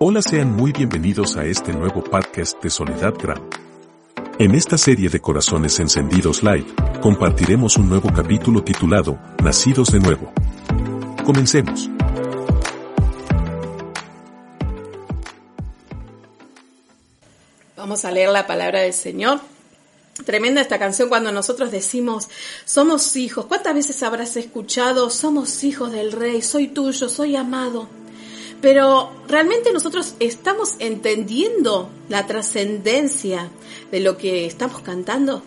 Hola, sean muy bienvenidos a este nuevo podcast de Soledad Gram. En esta serie de Corazones Encendidos Live, compartiremos un nuevo capítulo titulado Nacidos de Nuevo. Comencemos. Vamos a leer la palabra del Señor. Tremenda esta canción cuando nosotros decimos, somos hijos. ¿Cuántas veces habrás escuchado, somos hijos del rey, soy tuyo, soy amado? Pero realmente nosotros estamos entendiendo la trascendencia de lo que estamos cantando.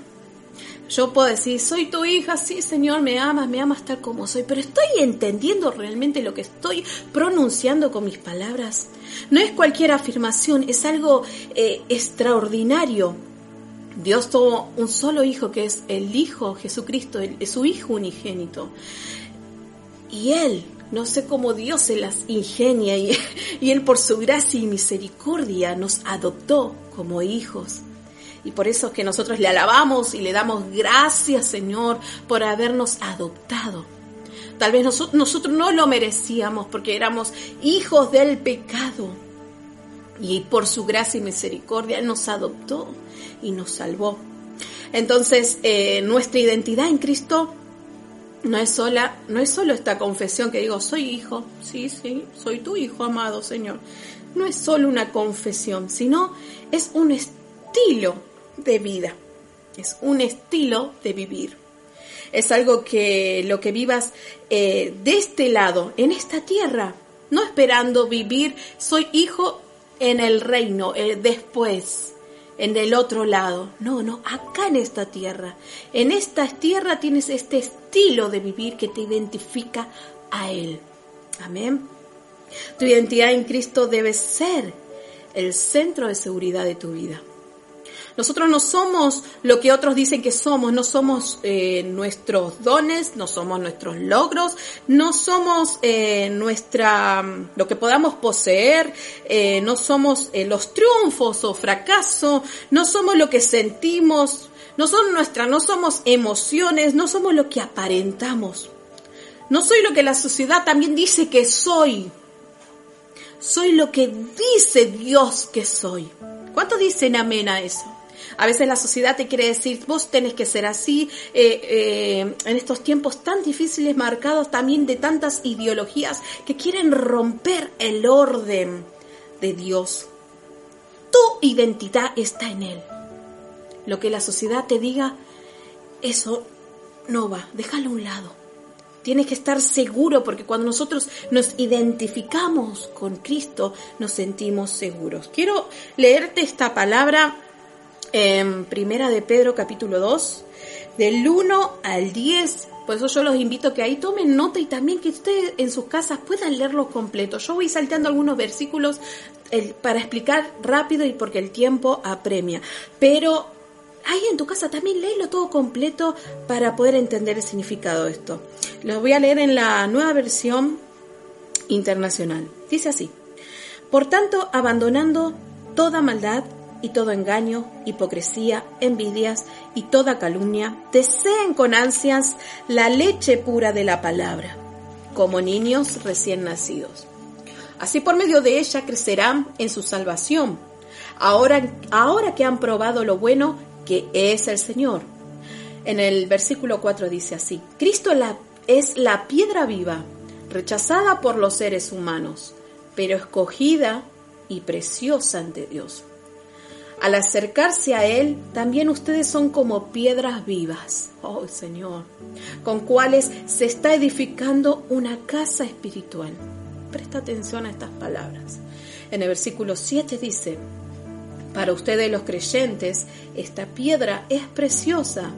Yo puedo decir, soy tu hija, sí Señor, me amas, me amas tal como soy, pero estoy entendiendo realmente lo que estoy pronunciando con mis palabras. No es cualquier afirmación, es algo eh, extraordinario. Dios tuvo un solo hijo que es el Hijo Jesucristo, es su Hijo unigénito. Y Él no sé cómo Dios se las ingenia y, Él por su gracia y misericordia nos adoptó como hijos. Y por eso es que nosotros le alabamos y le damos gracias, Señor, por habernos adoptado. Tal vez nosotros, no lo merecíamos porque éramos hijos del pecado. Y por su gracia y misericordia Él nos adoptó y nos salvó. Entonces, eh, nuestra identidad en Cristo no es sola, no es solo esta confesión que digo, soy hijo, sí, sí, soy tu hijo amado, Señor. No es solo una confesión, sino es un estilo de vida. Es un estilo de vivir. Es algo que lo que vivas eh, de este lado, en esta tierra, no esperando vivir, soy hijo en el reino, eh, después en el otro lado. No, no, acá en esta tierra. En esta tierra tienes este estilo de vivir que te identifica a Él. Amén. Tu identidad en Cristo debe ser el centro de seguridad de tu vida. Nosotros no somos lo que otros dicen que somos, no somos eh, nuestros dones, no somos nuestros logros, no somos eh, nuestra lo que podamos poseer, eh, no somos los triunfos o fracaso, no somos lo que sentimos, no son nuestra, no somos emociones, no somos lo que aparentamos. No soy lo que la sociedad también dice que soy. Soy lo que dice Dios que soy. ¿Cuántos dicen amén a eso? A veces la sociedad te quiere decir, vos tenés que ser así, eh, eh, en estos tiempos tan difíciles, marcados también de tantas ideologías que quieren romper el orden de Dios. Tu identidad está en Él. Lo que la sociedad te diga, eso no va, déjalo a un lado. Tienes que estar seguro porque cuando nosotros nos identificamos con Cristo nos sentimos seguros. Quiero leerte esta palabra en Primera de Pedro capítulo 2, del 1 al 10. Por eso yo los invito que ahí tomen nota y también que ustedes en sus casas puedan leerlo completo. Yo voy salteando algunos versículos para explicar rápido y porque el tiempo apremia. Pero ahí en tu casa también léelo todo completo para poder entender el significado de esto. Los voy a leer en la nueva versión internacional. Dice así. Por tanto, abandonando toda maldad, y todo engaño, hipocresía, envidias y toda calumnia, deseen con ansias la leche pura de la palabra, como niños recién nacidos. Así por medio de ella crecerán en su salvación, ahora, ahora que han probado lo bueno que es el Señor. En el versículo 4 dice así, Cristo es la piedra viva, rechazada por los seres humanos, pero escogida y preciosa ante Dios. Al acercarse a Él, también ustedes son como piedras vivas, oh Señor, con cuales se está edificando una casa espiritual. Presta atención a estas palabras. En el versículo 7 dice, para ustedes los creyentes, esta piedra es preciosa,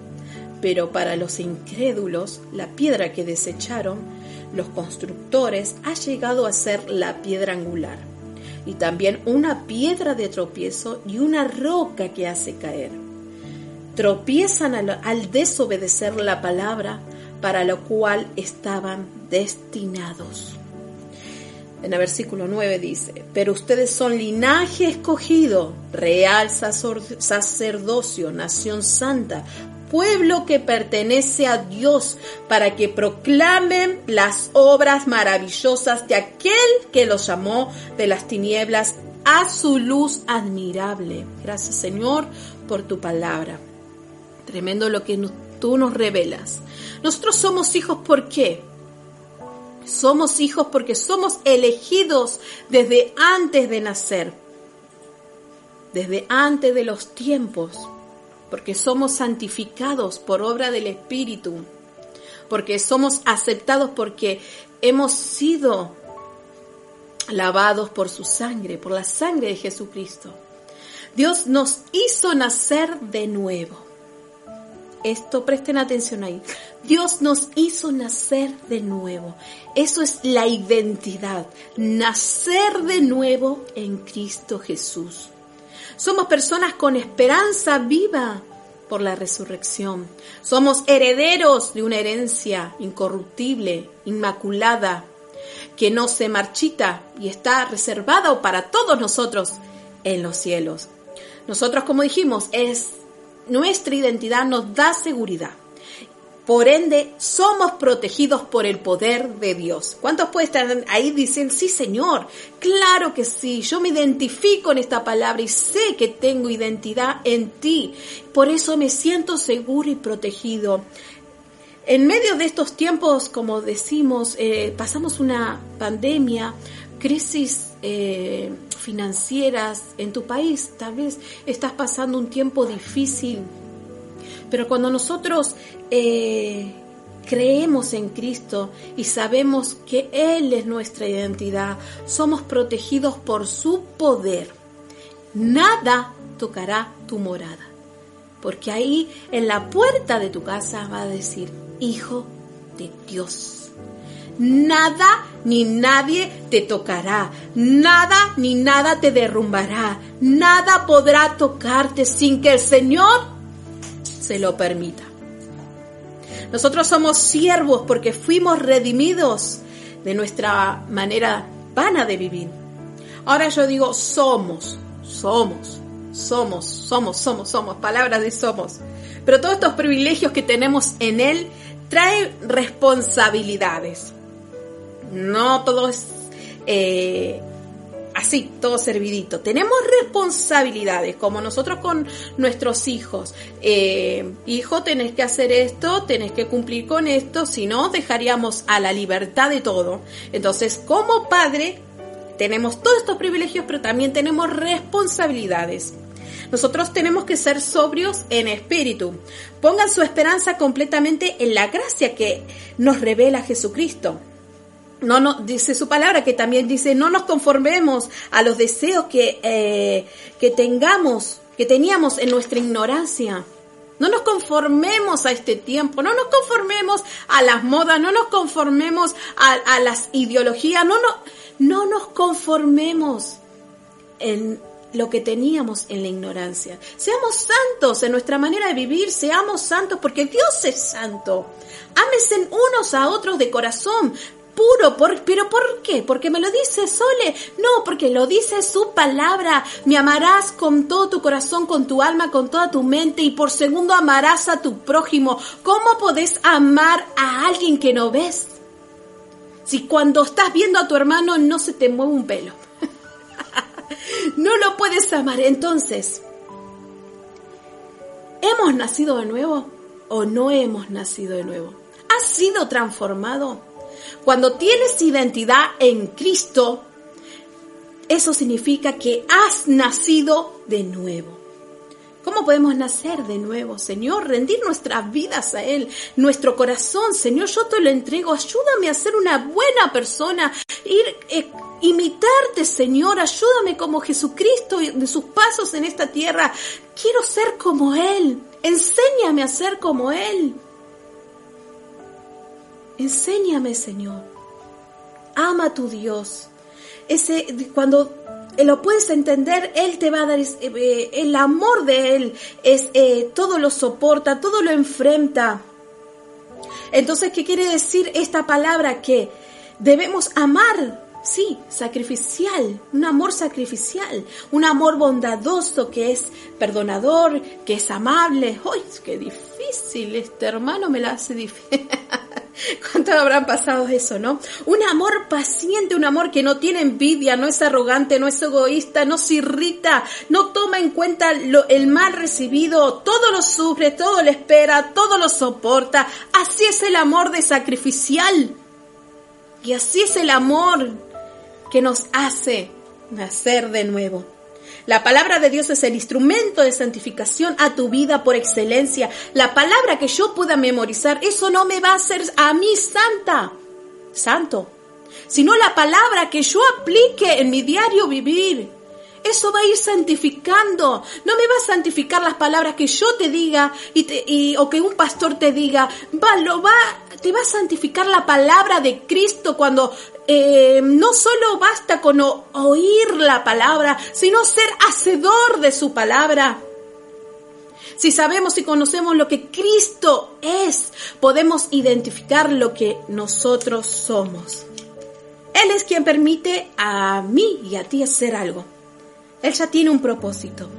pero para los incrédulos, la piedra que desecharon los constructores ha llegado a ser la piedra angular y también una piedra de tropiezo y una roca que hace caer. Tropiezan al, desobedecer la palabra para lo cual estaban destinados. En el versículo 9 dice, pero ustedes son linaje escogido, real sacerdocio, nación santa, pueblo que pertenece a Dios, para que proclamen las obras maravillosas de aquel que los llamó de las tinieblas a su luz admirable. Gracias Señor por tu palabra. Tremendo lo que tú nos revelas. Nosotros somos hijos, ¿por qué? Somos hijos porque somos elegidos desde antes de nacer, desde antes de los tiempos, porque somos santificados por obra del Espíritu, porque somos aceptados porque hemos sido lavados por su sangre, por la sangre de Jesucristo. Dios nos hizo nacer de nuevo. Esto presten atención ahí. Dios nos hizo nacer de nuevo. Eso es la identidad. Nacer de nuevo en Cristo Jesús. Somos personas con esperanza viva por la resurrección. Somos herederos de una herencia incorruptible, inmaculada, que no se marchita y está reservada para todos nosotros en los cielos. Nosotros, como dijimos, es nuestra identidad nos da seguridad. Por ende, somos protegidos por el poder de Dios. ¿Cuántos pueden estar ahí dicen, sí Señor? Claro que sí, yo me identifico en esta palabra y sé que tengo identidad en ti. Por eso me siento seguro y protegido. En medio de estos tiempos, como decimos, eh, pasamos una pandemia, crisis eh, financieras en tu país, tal vez estás pasando un tiempo difícil, pero cuando nosotros eh, creemos en Cristo y sabemos que Él es nuestra identidad, somos protegidos por su poder. Nada tocará tu morada, porque ahí en la puerta de tu casa va a decir, Hijo de Dios. Nada ni nadie te tocará, nada ni nada te derrumbará, nada podrá tocarte sin que el Señor se lo permita. Nosotros somos siervos porque fuimos redimidos de nuestra manera vana de vivir. Ahora yo digo somos, somos, somos, somos, somos, somos, palabras de somos. Pero todos estos privilegios que tenemos en Él traen responsabilidades. No todo es eh, así, todo servidito. Tenemos responsabilidades, como nosotros con nuestros hijos. Eh, hijo, tenés que hacer esto, tenés que cumplir con esto, si no, dejaríamos a la libertad de todo. Entonces, como padre, tenemos todos estos privilegios, pero también tenemos responsabilidades. Nosotros tenemos que ser sobrios en espíritu. Pongan su esperanza completamente en la gracia que nos revela Jesucristo no, no, dice su palabra que también dice, no nos conformemos a los deseos que, eh, que tengamos, que teníamos en nuestra ignorancia. No nos conformemos a este tiempo, no nos conformemos a las modas, no nos conformemos a, las ideologías, no, no, no nos conformemos en lo que teníamos en la ignorancia. Seamos santos en nuestra manera de vivir, seamos santos porque Dios es santo. Ámense unos a otros de corazón, puro. Por, ¿Pero por qué? ¿Porque me lo dice Sole? No, porque lo dice su palabra. Me amarás con todo tu corazón, con tu alma, con toda tu mente y por segundo amarás a tu prójimo. ¿Cómo podés amar a alguien que no ves? Si cuando estás viendo a tu hermano no se te mueve un pelo. no lo puedes amar. Entonces, ¿hemos nacido de nuevo o no hemos nacido de nuevo? ¿Has sido transformado? Cuando tienes identidad en Cristo, eso significa que has nacido de nuevo. ¿Cómo podemos nacer de nuevo, Señor? Rendir nuestras vidas a Él, nuestro corazón, Señor, yo te lo entrego. Ayúdame a ser una buena persona, ir, eh, imitarte, Señor. Ayúdame como Jesucristo de sus pasos en esta tierra. Quiero ser como Él. Enséñame a ser como Él. Enséñame, Señor. Ama a tu Dios. Ese, cuando lo puedes entender, Él te va a dar eh, el amor de Él, es, eh, todo lo soporta, todo lo enfrenta. Entonces, ¿qué quiere decir esta palabra? Que debemos amar, sí, sacrificial, un amor sacrificial, un amor bondadoso que es perdonador, que es amable. ¡Uy, qué difícil, este hermano me la hace difícil. ¿Cuánto habrán pasado eso, no? Un amor paciente, un amor que no tiene envidia, no es arrogante, no es egoísta, no se irrita, no toma en cuenta lo, el mal recibido, todo lo sufre, todo lo espera, todo lo soporta. Así es el amor de sacrificial. Y así es el amor que nos hace nacer de nuevo. La palabra de Dios es el instrumento de santificación a tu vida por excelencia. La palabra que yo pueda memorizar, eso no me va a hacer a mí santa, santo, sino la palabra que yo aplique en mi diario vivir. Eso va a ir santificando. No me va a santificar las palabras que yo te diga y, o que un pastor te diga. Va, lo va, te va a santificar la palabra de Cristo cuando eh, no solo basta con oír la palabra, sino ser hacedor de su palabra. Si sabemos y conocemos lo que Cristo es, podemos identificar lo que nosotros somos. Él es quien permite a mí y a ti hacer algo. Él ya tiene un propósito.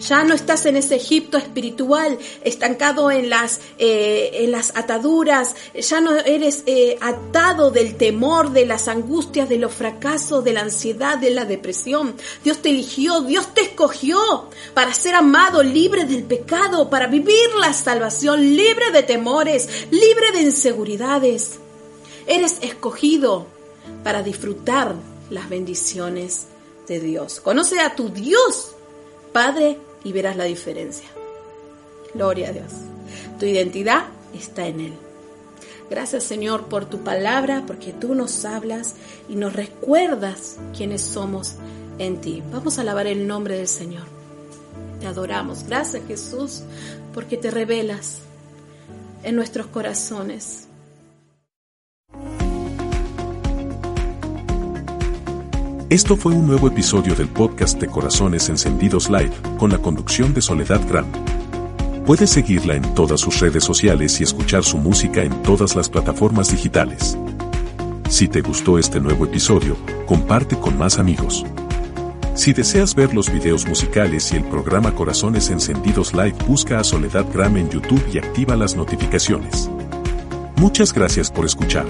Ya no estás en ese Egipto espiritual, estancado en las, eh, en las ataduras, ya no eres eh, atado del temor, de las angustias, de los fracasos, de la ansiedad, de la depresión. Dios te eligió, Dios te escogió para ser amado, libre del pecado, para vivir la salvación, libre de temores, libre de inseguridades. Eres escogido para disfrutar las bendiciones de Dios. Conoce a tu Dios, Padre y verás la diferencia. Gloria a Dios. Tu identidad está en Él. Gracias Señor por tu palabra, porque tú nos hablas y nos recuerdas quiénes somos en ti. Vamos a alabar el nombre del Señor. Te adoramos. Gracias Jesús, porque te revelas en nuestros corazones. Esto fue un nuevo episodio del podcast de Corazones Encendidos Live, con la conducción de Soledad Gram. Puedes seguirla en todas sus redes sociales y escuchar su música en todas las plataformas digitales. Si te gustó este nuevo episodio, comparte con más amigos. Si deseas ver los videos musicales y el programa Corazones Encendidos Live, busca a Soledad Gram en YouTube y activa las notificaciones. Muchas gracias por escuchar.